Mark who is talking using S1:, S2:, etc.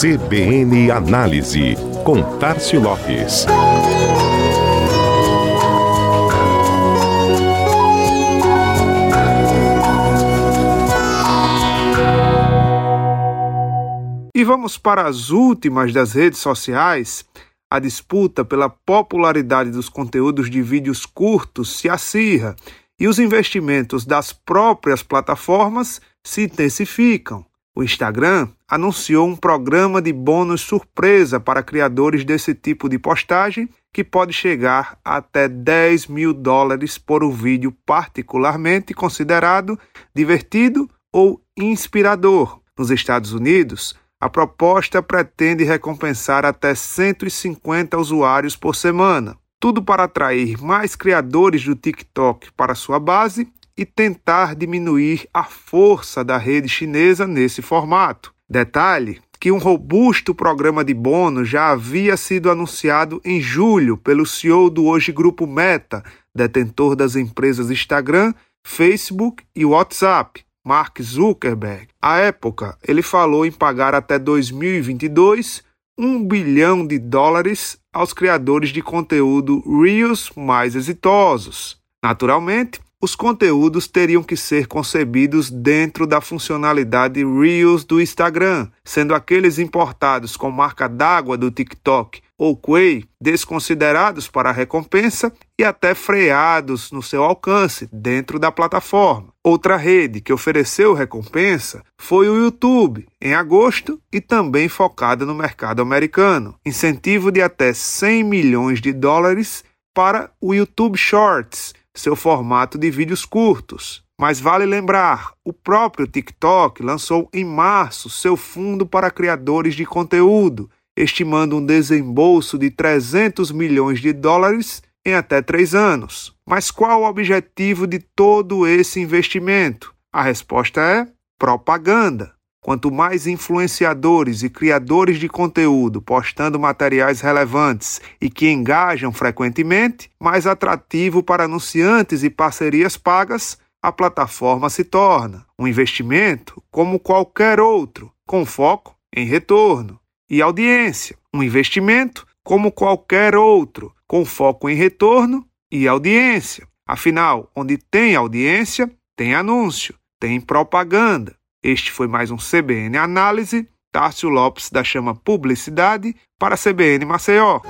S1: CBN Análise, com Tarcio Lopes.
S2: E vamos para as últimas das redes sociais. A disputa pela popularidade dos conteúdos de vídeos curtos se acirra e os investimentos das próprias plataformas se intensificam. O Instagram anunciou um programa de bônus surpresa para criadores desse tipo de postagem que pode chegar até 10 mil dólares por um vídeo particularmente considerado divertido ou inspirador. Nos Estados Unidos, a proposta pretende recompensar até 150 usuários por semana. Tudo para atrair mais criadores do TikTok para sua base e tentar diminuir a força da rede chinesa nesse formato. Detalhe que um robusto programa de bônus já havia sido anunciado em julho pelo CEO do hoje grupo Meta, detentor das empresas Instagram, Facebook e WhatsApp. Mark Zuckerberg. À época, ele falou em pagar até 2022 um bilhão de dólares aos criadores de conteúdo Reels mais exitosos. Naturalmente, os conteúdos teriam que ser concebidos dentro da funcionalidade Reels do Instagram, sendo aqueles importados com marca d'água do TikTok ou Quay desconsiderados para a recompensa e até freados no seu alcance dentro da plataforma. Outra rede que ofereceu recompensa foi o YouTube, em agosto, e também focada no mercado americano. Incentivo de até 100 milhões de dólares para o YouTube Shorts, seu formato de vídeos curtos. Mas vale lembrar, o próprio TikTok lançou em março seu fundo para criadores de conteúdo, estimando um desembolso de 300 milhões de dólares em até três anos. Mas qual o objetivo de todo esse investimento? A resposta é propaganda. Quanto mais influenciadores e criadores de conteúdo postando materiais relevantes e que engajam frequentemente, mais atrativo para anunciantes e parcerias pagas a plataforma se torna. Um investimento como qualquer outro, com foco em retorno. E audiência, um investimento como qualquer outro, com foco em retorno e audiência. Afinal, onde tem audiência, tem anúncio, tem propaganda. Este foi mais um CBN Análise. Tárcio Lopes da Chama Publicidade para a CBN Maceió.